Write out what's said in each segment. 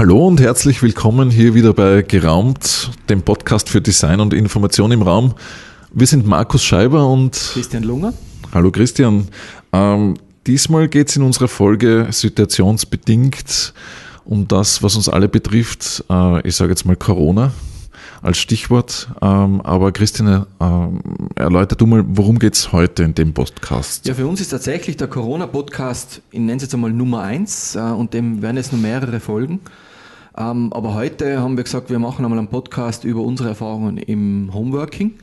Hallo und herzlich willkommen hier wieder bei Geraumt, dem Podcast für Design und Information im Raum. Wir sind Markus Scheiber und Christian Lunger. Hallo Christian. Ähm, diesmal geht es in unserer Folge situationsbedingt um das, was uns alle betrifft. Äh, ich sage jetzt mal Corona als Stichwort. Ähm, aber Christine, ähm, erläuter du mal, worum geht es heute in dem Podcast? Ja, für uns ist tatsächlich der Corona-Podcast, ich nenne es jetzt einmal Nummer eins äh, und dem werden jetzt noch mehrere Folgen. Ähm, aber heute haben wir gesagt, wir machen einmal einen Podcast über unsere Erfahrungen im Homeworking.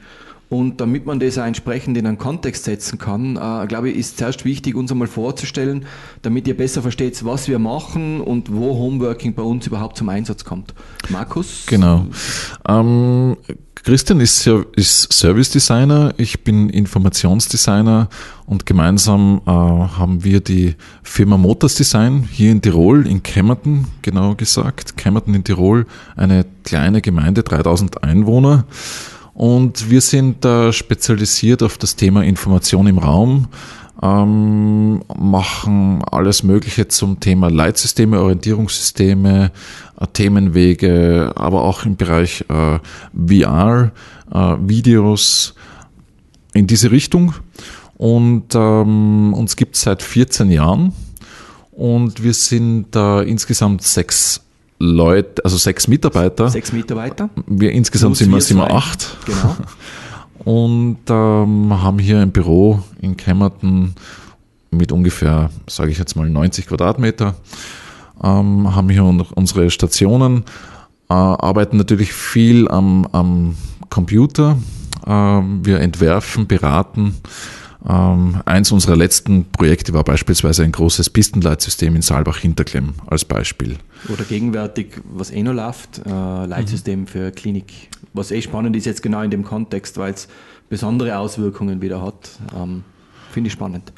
Und damit man das auch entsprechend in einen Kontext setzen kann, äh, glaube ich, ist zuerst wichtig, uns einmal vorzustellen, damit ihr besser versteht, was wir machen und wo Homeworking bei uns überhaupt zum Einsatz kommt. Markus? Genau. Ähm, Christian ist, ist Service Designer, ich bin Informationsdesigner und gemeinsam äh, haben wir die Firma Motors Design hier in Tirol, in Kemmerton genau gesagt. Kemmerton in Tirol, eine kleine Gemeinde, 3000 Einwohner. Und wir sind da spezialisiert auf das Thema Information im Raum, ähm, machen alles Mögliche zum Thema Leitsysteme, Orientierungssysteme, äh, Themenwege, aber auch im Bereich äh, VR, äh, Videos in diese Richtung. Und ähm, uns gibt es seit 14 Jahren und wir sind insgesamt sechs Leute, also sechs Mitarbeiter. Sechs Mitarbeiter. Wir insgesamt sind wir, sind wir acht. Genau. Und ähm, haben hier ein Büro in Kemmerton mit ungefähr, sage ich jetzt mal, 90 Quadratmeter. Ähm, haben hier unsere Stationen, äh, arbeiten natürlich viel am, am Computer. Äh, wir entwerfen, beraten ähm, eins unserer letzten Projekte war beispielsweise ein großes Pistenleitsystem in Saalbach-Hinterklemm als Beispiel. Oder gegenwärtig, was eh noch läuft, äh, Leitsystem mhm. für Klinik. Was eh spannend ist jetzt genau in dem Kontext, weil es besondere Auswirkungen wieder hat. Ähm, Finde ich spannend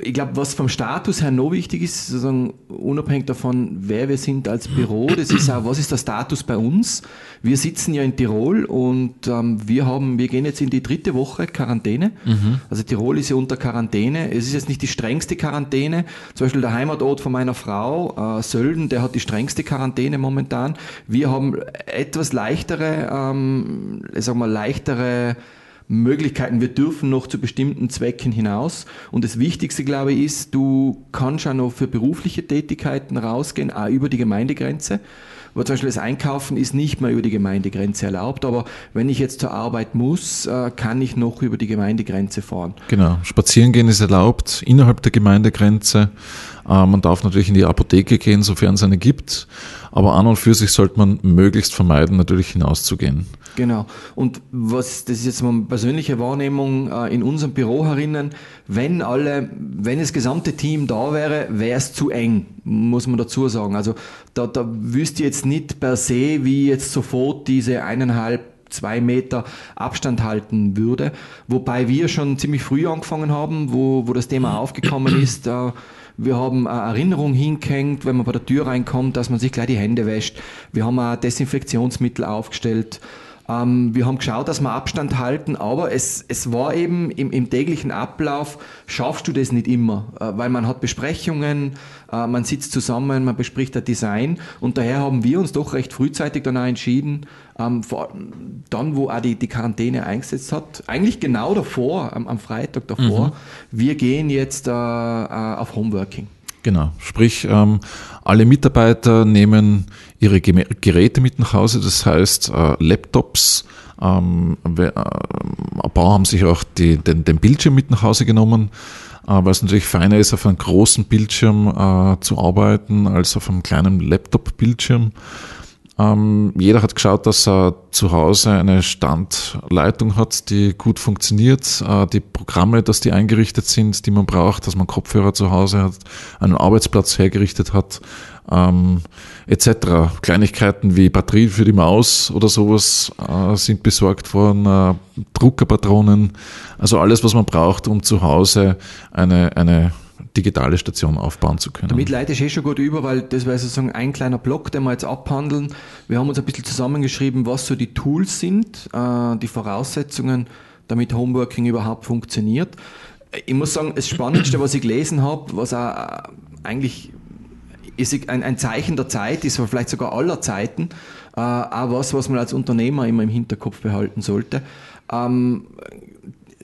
ich glaube, was vom Status her noch wichtig ist, sozusagen unabhängig davon, wer wir sind als Büro, das ist auch, was ist der Status bei uns? Wir sitzen ja in Tirol und ähm, wir haben, wir gehen jetzt in die dritte Woche Quarantäne. Mhm. Also Tirol ist ja unter Quarantäne. Es ist jetzt nicht die strengste Quarantäne. Zum Beispiel der Heimatort von meiner Frau, äh, Sölden, der hat die strengste Quarantäne momentan. Wir haben etwas leichtere, ähm, ich sag mal, leichtere Möglichkeiten. Wir dürfen noch zu bestimmten Zwecken hinaus. Und das Wichtigste, glaube ich, ist, du kannst auch noch für berufliche Tätigkeiten rausgehen, auch über die Gemeindegrenze. Aber zum Beispiel das Einkaufen ist nicht mehr über die Gemeindegrenze erlaubt, aber wenn ich jetzt zur Arbeit muss, äh, kann ich noch über die Gemeindegrenze fahren. Genau, spazieren gehen ist erlaubt innerhalb der Gemeindegrenze. Äh, man darf natürlich in die Apotheke gehen, sofern es eine gibt, aber an und für sich sollte man möglichst vermeiden, natürlich hinauszugehen. Genau. Und was, das ist jetzt meine persönliche Wahrnehmung äh, in unserem Büro herinnen, wenn alle, wenn das gesamte Team da wäre, wäre es zu eng, muss man dazu sagen. Also da, da wüsste ich jetzt nicht per se, wie jetzt sofort diese eineinhalb zwei Meter Abstand halten würde. Wobei wir schon ziemlich früh angefangen haben, wo, wo das Thema aufgekommen ist. Äh, wir haben eine Erinnerung hingehängt, wenn man bei der Tür reinkommt, dass man sich gleich die Hände wäscht. Wir haben ein Desinfektionsmittel aufgestellt. Ähm, wir haben geschaut, dass wir Abstand halten, aber es, es war eben im, im täglichen Ablauf, schaffst du das nicht immer, äh, weil man hat Besprechungen, äh, man sitzt zusammen, man bespricht das Design und daher haben wir uns doch recht frühzeitig dann auch entschieden, ähm, vor, dann wo auch die, die Quarantäne eingesetzt hat, eigentlich genau davor, am, am Freitag davor, mhm. wir gehen jetzt äh, äh auf Homeworking. Genau, sprich, ähm, alle Mitarbeiter nehmen ihre Geräte mit nach Hause, das heißt äh, Laptops. Ähm, wir, äh, ein paar haben sich auch die, den, den Bildschirm mit nach Hause genommen, äh, weil es natürlich feiner ist, auf einem großen Bildschirm äh, zu arbeiten als auf einem kleinen Laptop-Bildschirm. Ähm, jeder hat geschaut, dass er zu Hause eine Standleitung hat, die gut funktioniert, äh, die Programme, dass die eingerichtet sind, die man braucht, dass man Kopfhörer zu Hause hat, einen Arbeitsplatz hergerichtet hat, ähm, etc. Kleinigkeiten wie Batterie für die Maus oder sowas äh, sind besorgt worden, äh, Druckerpatronen, also alles, was man braucht, um zu Hause eine, eine digitale Station aufbauen zu können. Damit leite ich eh schon gut über, weil das wäre sozusagen ein kleiner Block, den wir jetzt abhandeln. Wir haben uns ein bisschen zusammengeschrieben, was so die Tools sind, äh, die Voraussetzungen, damit Homeworking überhaupt funktioniert. Ich muss sagen, das Spannendste, was ich gelesen habe, was auch äh, eigentlich ist ein, Zeichen der Zeit, ist vielleicht sogar aller Zeiten, äh, auch was, was man als Unternehmer immer im Hinterkopf behalten sollte. Ähm,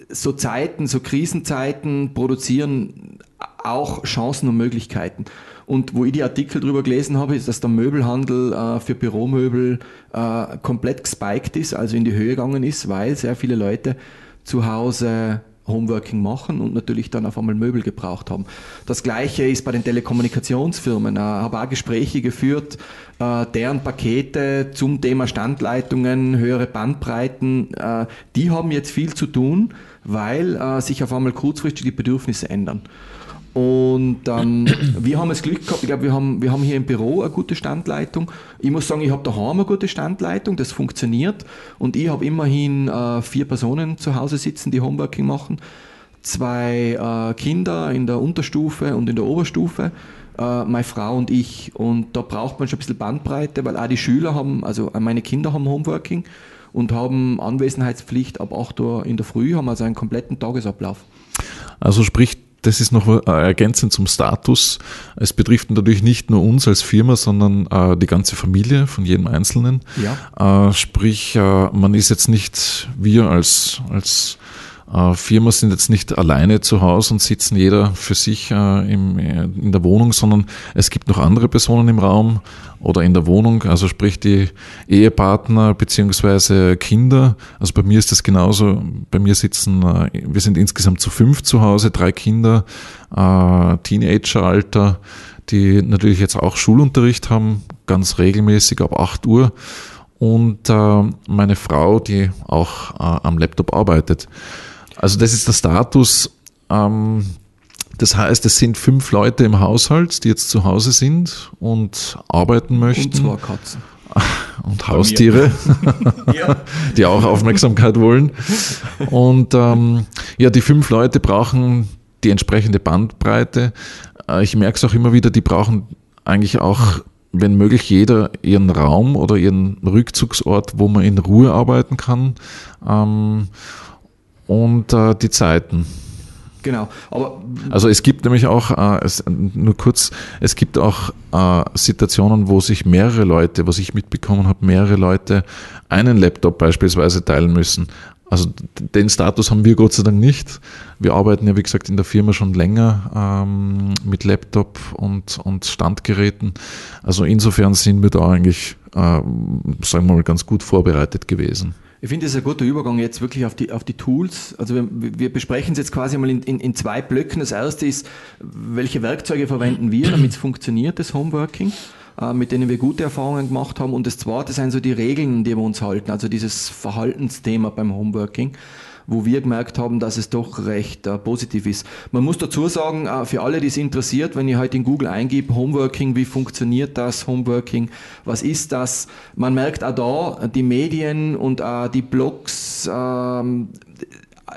so Zeiten, so Krisenzeiten produzieren auch Chancen und Möglichkeiten. Und wo ich die Artikel drüber gelesen habe, ist, dass der Möbelhandel äh, für Büromöbel äh, komplett gespiked ist, also in die Höhe gegangen ist, weil sehr viele Leute zu Hause Homeworking machen und natürlich dann auf einmal Möbel gebraucht haben. Das gleiche ist bei den Telekommunikationsfirmen. Ich habe auch Gespräche geführt, äh, deren Pakete zum Thema Standleitungen, höhere Bandbreiten, äh, die haben jetzt viel zu tun, weil äh, sich auf einmal kurzfristig die Bedürfnisse ändern. Und ähm, wir haben das Glück gehabt, ich glaube, wir haben, wir haben hier im Büro eine gute Standleitung. Ich muss sagen, ich habe daheim eine gute Standleitung, das funktioniert. Und ich habe immerhin äh, vier Personen zu Hause sitzen, die Homeworking machen. Zwei äh, Kinder in der Unterstufe und in der Oberstufe, äh, meine Frau und ich. Und da braucht man schon ein bisschen Bandbreite, weil auch die Schüler haben, also meine Kinder haben Homeworking und haben Anwesenheitspflicht ab 8 Uhr in der Früh, haben also einen kompletten Tagesablauf. Also sprich, das ist noch äh, ergänzend zum Status. Es betrifft natürlich nicht nur uns als Firma, sondern äh, die ganze Familie von jedem Einzelnen. Ja. Äh, sprich, äh, man ist jetzt nicht wir als, als äh, Firma sind jetzt nicht alleine zu Hause und sitzen jeder für sich äh, im, in der Wohnung, sondern es gibt noch andere Personen im Raum oder in der Wohnung, also sprich die Ehepartner beziehungsweise Kinder. Also bei mir ist das genauso. Bei mir sitzen, äh, wir sind insgesamt zu fünf zu Hause, drei Kinder, Teenageralter, die natürlich jetzt auch Schulunterricht haben, ganz regelmäßig ab 8 Uhr und meine Frau, die auch am Laptop arbeitet. Also das ist der Status. Ähm, das heißt, es sind fünf Leute im Haushalt, die jetzt zu Hause sind und arbeiten möchten. Und zwei Katzen. Und Haustiere, die auch Aufmerksamkeit wollen. Und ähm, ja, die fünf Leute brauchen die entsprechende Bandbreite. Äh, ich merke es auch immer wieder, die brauchen eigentlich auch, wenn möglich, jeder ihren Raum oder ihren Rückzugsort, wo man in Ruhe arbeiten kann. Ähm, und äh, die Zeiten. Genau, aber also es gibt nämlich auch äh, es, nur kurz, es gibt auch äh, Situationen, wo sich mehrere Leute, was ich mitbekommen habe, mehrere Leute einen Laptop beispielsweise teilen müssen. Also den Status haben wir Gott sei Dank nicht. Wir arbeiten ja wie gesagt in der Firma schon länger ähm, mit Laptop und, und Standgeräten. Also insofern sind wir da eigentlich, äh, sagen wir mal, ganz gut vorbereitet gewesen. Ich finde, das ist ein guter Übergang jetzt wirklich auf die, auf die Tools. Also wir, wir besprechen es jetzt quasi mal in, in, in, zwei Blöcken. Das erste ist, welche Werkzeuge verwenden wir, damit es funktioniert, das Homeworking, äh, mit denen wir gute Erfahrungen gemacht haben. Und das zweite sind so die Regeln, die wir uns halten, also dieses Verhaltensthema beim Homeworking wo wir gemerkt haben, dass es doch recht äh, positiv ist. Man muss dazu sagen, äh, für alle, die es interessiert, wenn ihr heute in Google eingibt, Homeworking, wie funktioniert das Homeworking, was ist das? Man merkt auch da, die Medien und äh, die Blogs, ähm,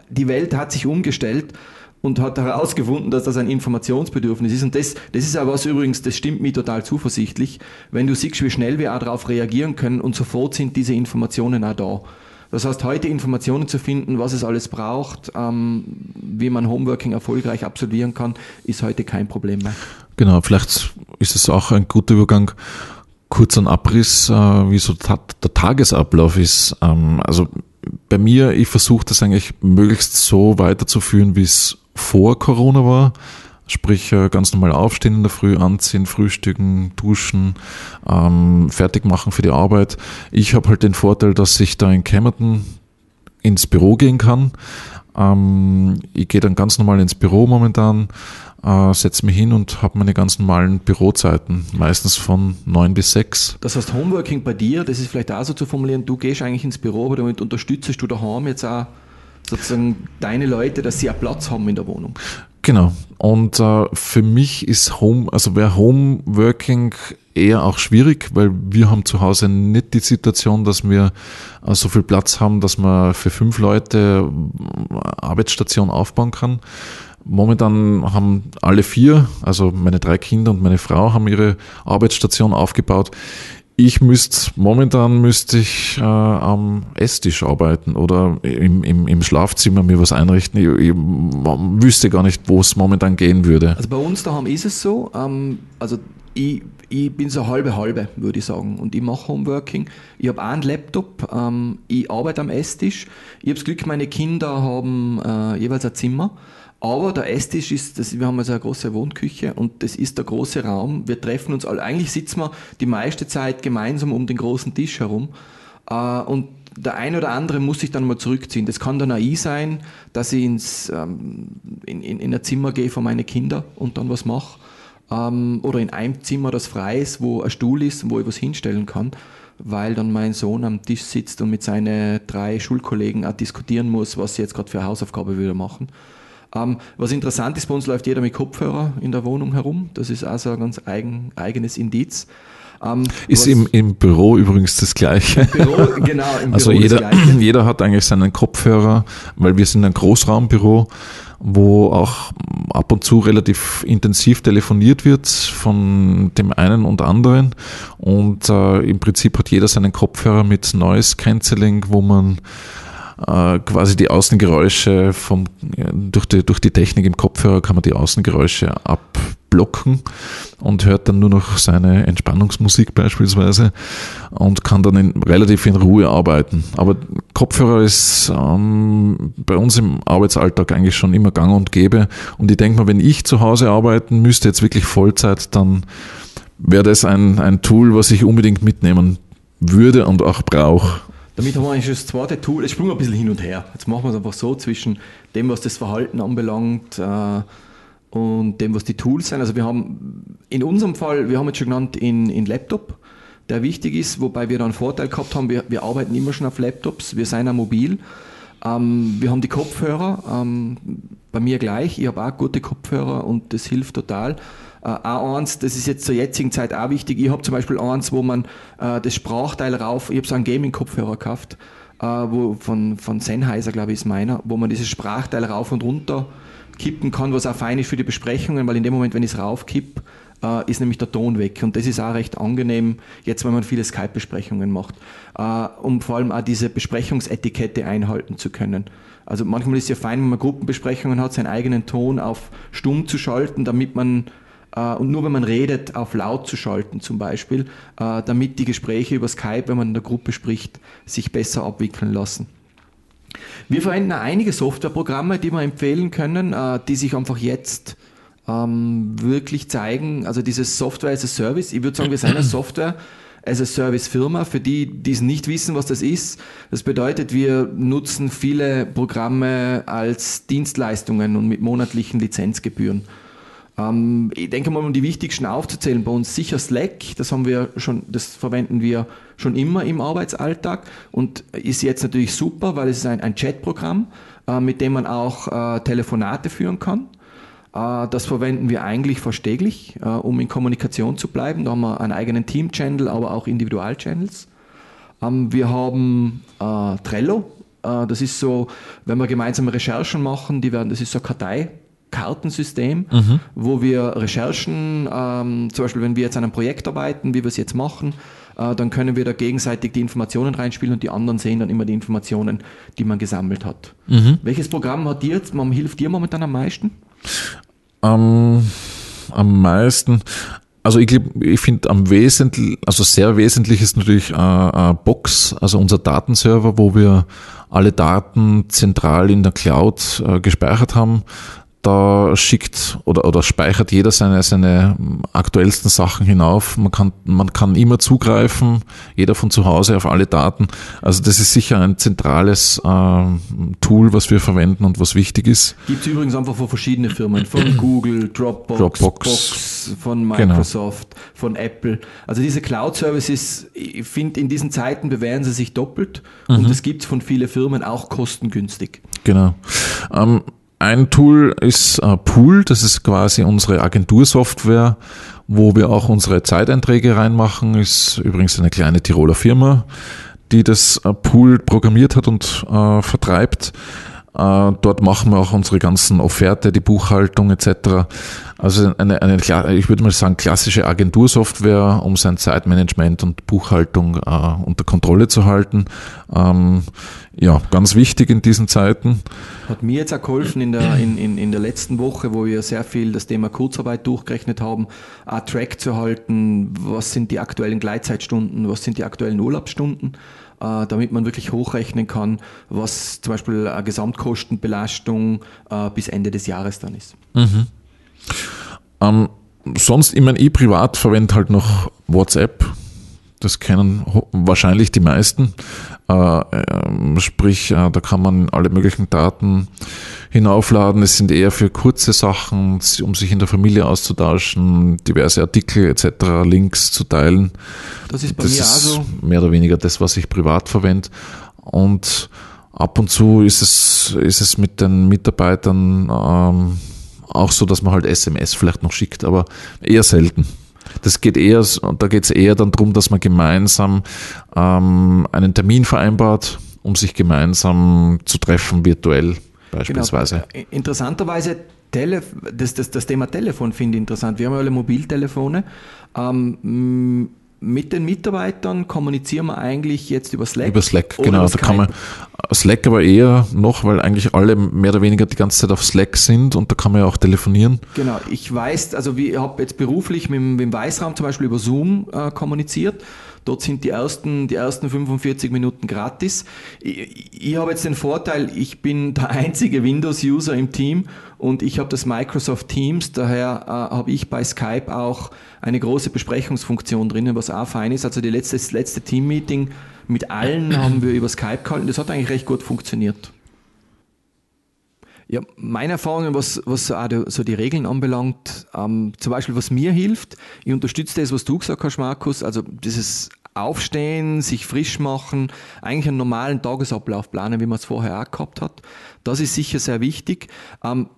die Welt hat sich umgestellt und hat herausgefunden, dass das ein Informationsbedürfnis ist. Und das, das ist auch was übrigens, das stimmt mir total zuversichtlich, wenn du siehst, wie schnell wir auch darauf reagieren können und sofort sind diese Informationen auch da. Das heißt, heute Informationen zu finden, was es alles braucht, ähm, wie man Homeworking erfolgreich absolvieren kann, ist heute kein Problem mehr. Genau, vielleicht ist es auch ein guter Übergang. Kurz ein Abriss, äh, wie so der Tagesablauf ist. Ähm, also bei mir, ich versuche das eigentlich möglichst so weiterzuführen, wie es vor Corona war. Sprich, äh, ganz normal aufstehen in der Früh, anziehen, frühstücken, duschen, ähm, fertig machen für die Arbeit. Ich habe halt den Vorteil, dass ich da in Camerton ins Büro gehen kann. Ähm, ich gehe dann ganz normal ins Büro momentan, äh, setze mich hin und habe meine ganz normalen Bürozeiten, meistens von neun bis sechs. Das heißt, Homeworking bei dir, das ist vielleicht auch so zu formulieren, du gehst eigentlich ins Büro, aber damit unterstützt du daheim jetzt auch sozusagen deine Leute, dass sie auch Platz haben in der Wohnung. Genau. Und äh, für mich ist Home, also wäre Homeworking eher auch schwierig, weil wir haben zu Hause nicht die Situation, dass wir äh, so viel Platz haben, dass man für fünf Leute äh, Arbeitsstation aufbauen kann. Momentan haben alle vier, also meine drei Kinder und meine Frau, haben ihre Arbeitsstation aufgebaut ich müsste, momentan müsste ich äh, am Esstisch arbeiten oder im, im, im Schlafzimmer mir was einrichten. Ich, ich wüsste gar nicht, wo es momentan gehen würde. Also bei uns daheim ist es so, ähm, also ich, ich bin so halbe halbe, würde ich sagen. Und ich mache Homeworking. Ich habe einen Laptop, ähm, ich arbeite am Esstisch. Ich habe das Glück, meine Kinder haben äh, jeweils ein Zimmer. Aber der Esstisch ist, das, wir haben also eine große Wohnküche und das ist der große Raum. Wir treffen uns alle, eigentlich sitzen wir die meiste Zeit gemeinsam um den großen Tisch herum. Äh, und der eine oder andere muss sich dann mal zurückziehen. Das kann dann ich sein, dass ich ins, ähm, in, in, in ein Zimmer gehe für meine Kinder und dann was mache. Ähm, oder in einem Zimmer, das frei ist, wo ein Stuhl ist, wo ich was hinstellen kann, weil dann mein Sohn am Tisch sitzt und mit seinen drei Schulkollegen auch diskutieren muss, was sie jetzt gerade für eine Hausaufgabe wieder machen. Ähm, was interessant ist, bei uns läuft jeder mit Kopfhörer in der Wohnung herum. Das ist also ein ganz eigen, eigenes Indiz. Ähm, ist im, im Büro übrigens das Gleiche. Im Büro, genau. Im also Büro jeder, jeder hat eigentlich seinen Kopfhörer, weil wir sind ein Großraumbüro, wo auch ab und zu relativ intensiv telefoniert wird von dem einen und anderen. Und äh, im Prinzip hat jeder seinen Kopfhörer mit Noise Cancelling, wo man äh, quasi die Außengeräusche vom, durch, die, durch die Technik im Kopfhörer kann man die Außengeräusche abblocken und hört dann nur noch seine Entspannungsmusik beispielsweise und kann dann in, relativ in Ruhe arbeiten. Aber Kopfhörer ist ähm, bei uns im Arbeitsalltag eigentlich schon immer gang und gäbe. Und ich denke mal, wenn ich zu Hause arbeiten müsste, jetzt wirklich Vollzeit, dann wäre das ein, ein Tool, was ich unbedingt mitnehmen würde und auch brauche. Damit haben wir eigentlich das zweite Tool, es sprung ein bisschen hin und her. Jetzt machen wir es einfach so zwischen dem, was das Verhalten anbelangt äh, und dem, was die Tools sind. Also wir haben in unserem Fall, wir haben jetzt schon genannt, in, in Laptop, der wichtig ist, wobei wir da einen Vorteil gehabt haben, wir, wir arbeiten immer schon auf Laptops, wir sind auch mobil. Ähm, wir haben die Kopfhörer, ähm, bei mir gleich, ich habe auch gute Kopfhörer und das hilft total. Äh, auch eins, das ist jetzt zur jetzigen Zeit auch wichtig. Ich habe zum Beispiel eins, wo man äh, das Sprachteil rauf, ich habe so einen Gaming-Kopfhörer gekauft, äh, wo von, von Sennheiser, glaube ich, ist meiner, wo man dieses Sprachteil rauf und runter kippen kann, was auch fein ist für die Besprechungen, weil in dem Moment, wenn ich es raufkipp, äh, ist nämlich der Ton weg. Und das ist auch recht angenehm, jetzt wenn man viele Skype-Besprechungen macht, äh, um vor allem auch diese Besprechungsetikette einhalten zu können. Also manchmal ist es ja fein, wenn man Gruppenbesprechungen hat, seinen eigenen Ton auf stumm zu schalten, damit man und nur wenn man redet, auf laut zu schalten zum Beispiel, äh, damit die Gespräche über Skype, wenn man in der Gruppe spricht, sich besser abwickeln lassen. Wir verwenden einige Softwareprogramme, die wir empfehlen können, äh, die sich einfach jetzt ähm, wirklich zeigen. Also dieses Software as a Service, ich würde sagen, wir sind eine Software as a Service Firma. Für die, die es nicht wissen, was das ist, das bedeutet, wir nutzen viele Programme als Dienstleistungen und mit monatlichen Lizenzgebühren. Ähm, ich denke mal, um die wichtigsten aufzuzählen, bei uns sicher Slack, das haben wir schon, das verwenden wir schon immer im Arbeitsalltag und ist jetzt natürlich super, weil es ist ein, ein Chatprogramm, äh, mit dem man auch äh, Telefonate führen kann. Äh, das verwenden wir eigentlich fast äh, um in Kommunikation zu bleiben. Da haben wir einen eigenen Team-Channel, aber auch Individual-Channels. Ähm, wir haben äh, Trello. Das ist so, wenn wir gemeinsame Recherchen machen, die werden, das ist so eine Kartei, Kartensystem, mhm. wo wir Recherchen, ähm, zum Beispiel wenn wir jetzt an einem Projekt arbeiten, wie wir es jetzt machen, äh, dann können wir da gegenseitig die Informationen reinspielen und die anderen sehen dann immer die Informationen, die man gesammelt hat. Mhm. Welches Programm hat dir jetzt, man hilft dir momentan am meisten? Um, am meisten, also ich, ich finde am wesentlich, also sehr wesentlich ist natürlich äh, äh, Box, also unser Datenserver, wo wir alle Daten zentral in der Cloud äh, gespeichert haben da schickt oder, oder speichert jeder seine, seine aktuellsten Sachen hinauf. Man kann, man kann immer zugreifen, jeder von zu Hause auf alle Daten. Also das ist sicher ein zentrales äh, Tool, was wir verwenden und was wichtig ist. Gibt es übrigens einfach von verschiedenen Firmen, von Google, Dropbox, Dropbox Box, von genau. Microsoft, genau. von Apple. Also diese Cloud-Services, ich finde, in diesen Zeiten bewähren sie sich doppelt mhm. und es gibt von vielen Firmen auch kostengünstig. Genau. Ähm, ein Tool ist äh, Pool, das ist quasi unsere Agentursoftware, wo wir auch unsere Zeiteinträge reinmachen. Ist übrigens eine kleine Tiroler Firma, die das äh, Pool programmiert hat und äh, vertreibt. Äh, dort machen wir auch unsere ganzen Offerte, die Buchhaltung etc. Also eine, eine ich würde mal sagen, klassische Agentursoftware, um sein Zeitmanagement und Buchhaltung äh, unter Kontrolle zu halten. Ähm, ja, ganz wichtig in diesen Zeiten. Hat mir jetzt auch geholfen in der, in, in, in der letzten Woche, wo wir sehr viel das Thema Kurzarbeit durchgerechnet haben, einen Track zu halten, was sind die aktuellen Gleitzeitstunden, was sind die aktuellen Urlaubsstunden, damit man wirklich hochrechnen kann, was zum Beispiel eine Gesamtkostenbelastung äh, bis Ende des Jahres dann ist. Mhm. Ähm, sonst, ich meine, ich privat verwende halt noch WhatsApp das kennen wahrscheinlich die meisten. Äh, ähm, sprich, äh, da kann man alle möglichen Daten hinaufladen. Es sind eher für kurze Sachen, um sich in der Familie auszutauschen, diverse Artikel etc., Links zu teilen. Das ist bei das mir ist also mehr oder weniger das, was ich privat verwende. Und ab und zu ist es, ist es mit den Mitarbeitern ähm, auch so, dass man halt SMS vielleicht noch schickt, aber eher selten. Das geht eher, da geht es eher dann darum, dass man gemeinsam ähm, einen Termin vereinbart, um sich gemeinsam zu treffen, virtuell beispielsweise. Genau. Interessanterweise, Tele das, das, das Thema Telefon finde ich interessant. Wir haben ja alle Mobiltelefone. Ähm, mit den Mitarbeitern kommunizieren wir eigentlich jetzt über Slack? Über Slack, genau. Da kann man Slack aber eher noch, weil eigentlich alle mehr oder weniger die ganze Zeit auf Slack sind und da kann man ja auch telefonieren. Genau. Ich weiß, also ich habe jetzt beruflich mit, mit dem Weißraum zum Beispiel über Zoom äh, kommuniziert Dort sind die ersten, die ersten 45 Minuten gratis. Ich, ich habe jetzt den Vorteil, ich bin der einzige Windows-User im Team und ich habe das Microsoft Teams, daher äh, habe ich bei Skype auch eine große Besprechungsfunktion drinnen, was auch fein ist. Also die letzte, das letzte Team-Meeting mit allen haben wir über Skype gehalten. Das hat eigentlich recht gut funktioniert. Ja, meine Erfahrungen, was, was so die Regeln anbelangt, ähm, zum Beispiel was mir hilft, ich unterstütze das, was du gesagt hast, Markus, also dieses Aufstehen, sich frisch machen, eigentlich einen normalen Tagesablauf planen, wie man es vorher auch gehabt hat. Das ist sicher sehr wichtig. Ähm,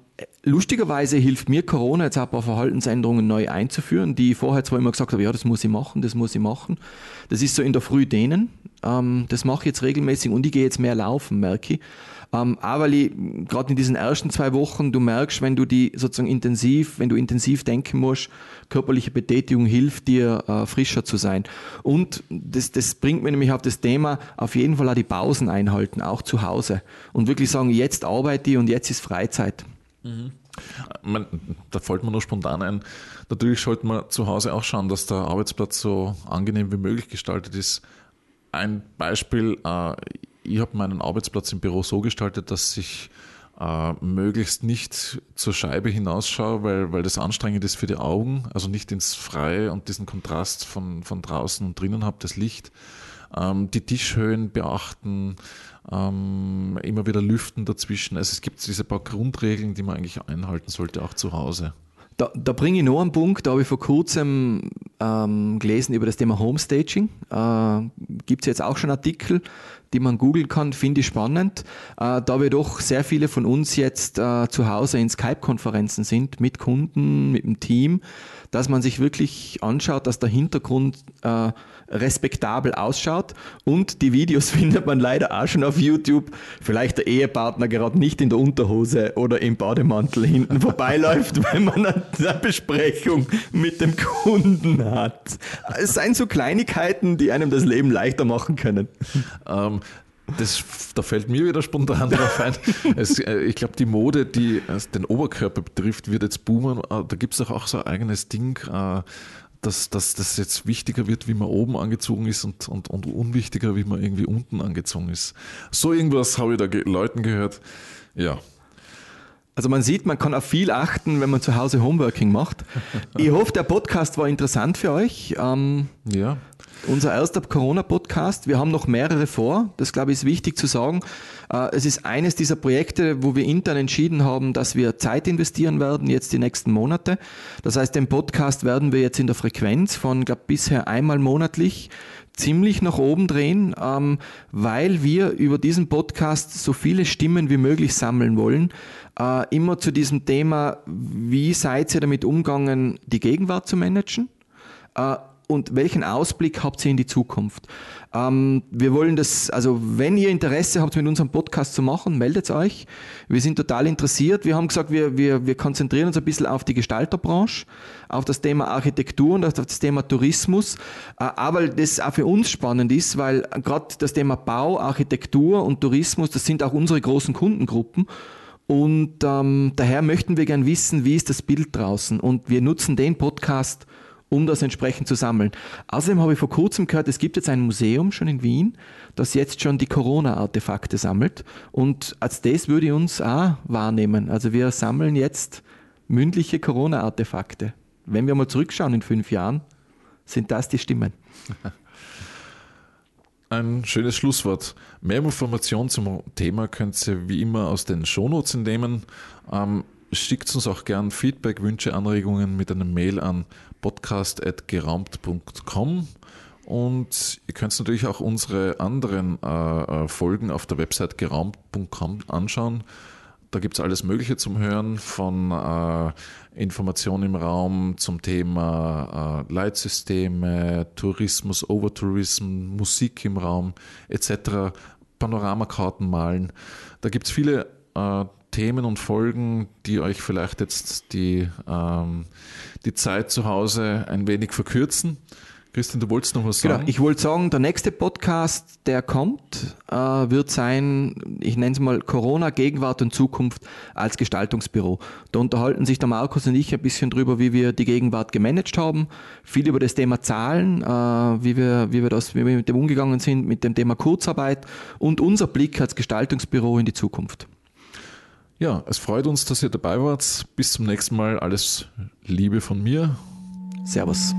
lustigerweise hilft mir Corona jetzt auch ein paar Verhaltensänderungen neu einzuführen, die ich vorher zwar immer gesagt habe, ja, das muss ich machen, das muss ich machen. Das ist so in der Früh dehnen. Ähm, das mache ich jetzt regelmäßig und ich gehe jetzt mehr laufen, merke ich. Ähm, auch weil ich gerade in diesen ersten zwei Wochen, du merkst, wenn du die sozusagen intensiv, wenn du intensiv denken musst, körperliche Betätigung hilft dir, äh, frischer zu sein. Und das, das bringt mir nämlich auf das Thema, auf jeden Fall auch die Pausen einhalten, auch zu Hause. Und wirklich sagen, jetzt arbeite ich und jetzt ist Freizeit. Mhm. Man, da fällt mir nur spontan ein, natürlich sollte man zu Hause auch schauen, dass der Arbeitsplatz so angenehm wie möglich gestaltet ist. Ein Beispiel, äh, ich habe meinen Arbeitsplatz im Büro so gestaltet, dass ich äh, möglichst nicht zur Scheibe hinausschaue, weil, weil das anstrengend ist für die Augen, also nicht ins Freie und diesen Kontrast von, von draußen und drinnen habe, das Licht. Ähm, die Tischhöhen beachten, ähm, immer wieder lüften dazwischen. Also es gibt diese paar Grundregeln, die man eigentlich einhalten sollte, auch zu Hause. Da, da bringe ich noch einen Punkt, da habe ich vor kurzem ähm, gelesen über das Thema Homestaging. Äh, Gibt es jetzt auch schon Artikel, die man googeln kann, finde ich spannend. Äh, da wir doch sehr viele von uns jetzt äh, zu Hause in Skype-Konferenzen sind, mit Kunden, mit dem Team, dass man sich wirklich anschaut, dass der Hintergrund äh, respektabel ausschaut. Und die Videos findet man leider auch schon auf YouTube. Vielleicht der Ehepartner gerade nicht in der Unterhose oder im Bademantel hinten vorbeiläuft, wenn man eine Besprechung mit dem Kunden hat. Es seien so Kleinigkeiten, die einem das Leben leichter machen können. Ähm, das, da fällt mir wieder spontan drauf ein. Es, äh, ich glaube, die Mode, die den Oberkörper betrifft, wird jetzt boomen. Äh, da gibt es doch auch so ein eigenes Ding. Äh, dass, dass das jetzt wichtiger wird, wie man oben angezogen ist und, und, und unwichtiger, wie man irgendwie unten angezogen ist. So irgendwas habe ich da ge Leuten gehört. Ja. Also man sieht, man kann auf viel achten, wenn man zu Hause Homeworking macht. Ich hoffe, der Podcast war interessant für euch. Ähm, ja. Unser erster Corona-Podcast. Wir haben noch mehrere vor. Das, glaube ich, ist wichtig zu sagen. Äh, es ist eines dieser Projekte, wo wir intern entschieden haben, dass wir Zeit investieren werden, jetzt die nächsten Monate. Das heißt, den Podcast werden wir jetzt in der Frequenz von, glaube bisher einmal monatlich ziemlich nach oben drehen, ähm, weil wir über diesen Podcast so viele Stimmen wie möglich sammeln wollen. Äh, immer zu diesem Thema, wie seid ihr damit umgegangen, die Gegenwart zu managen? Und welchen Ausblick habt ihr in die Zukunft? Ähm, wir wollen das, also wenn ihr Interesse habt, mit unserem Podcast zu machen, meldet euch. Wir sind total interessiert. Wir haben gesagt, wir, wir, wir konzentrieren uns ein bisschen auf die Gestalterbranche, auf das Thema Architektur und auf das Thema Tourismus. Äh, aber das auch für uns spannend ist, weil gerade das Thema Bau, Architektur und Tourismus, das sind auch unsere großen Kundengruppen. Und ähm, daher möchten wir gern wissen, wie ist das Bild draußen. Und wir nutzen den Podcast, um das entsprechend zu sammeln. Außerdem habe ich vor kurzem gehört, es gibt jetzt ein Museum schon in Wien, das jetzt schon die Corona-Artefakte sammelt. Und als das würde ich uns auch wahrnehmen. Also wir sammeln jetzt mündliche Corona-Artefakte. Wenn wir mal zurückschauen in fünf Jahren, sind das die Stimmen. Ein schönes Schlusswort. Mehr Informationen zum Thema könnt ihr wie immer aus den Shownotes entnehmen. Ähm, schickt uns auch gern Feedback, Wünsche, Anregungen mit einer Mail an podcast.geraumt.com und ihr könnt natürlich auch unsere anderen äh, äh Folgen auf der Website geraumt.com anschauen. Da gibt es alles Mögliche zum Hören, von äh, Informationen im Raum zum Thema äh, Leitsysteme, Tourismus, Overtourism, Musik im Raum etc., Panoramakarten malen. Da gibt es viele äh, Themen und Folgen, die euch vielleicht jetzt die, ähm, die Zeit zu Hause ein wenig verkürzen. Christian, du wolltest noch was genau, sagen? Genau, ich wollte sagen, der nächste Podcast, der kommt, äh, wird sein, ich nenne es mal Corona, Gegenwart und Zukunft als Gestaltungsbüro. Da unterhalten sich der Markus und ich ein bisschen drüber, wie wir die Gegenwart gemanagt haben, viel über das Thema Zahlen, äh, wie, wir, wie, wir das, wie wir mit dem umgegangen sind, mit dem Thema Kurzarbeit und unser Blick als Gestaltungsbüro in die Zukunft. Ja, es freut uns, dass ihr dabei wart. Bis zum nächsten Mal. Alles Liebe von mir. Servus.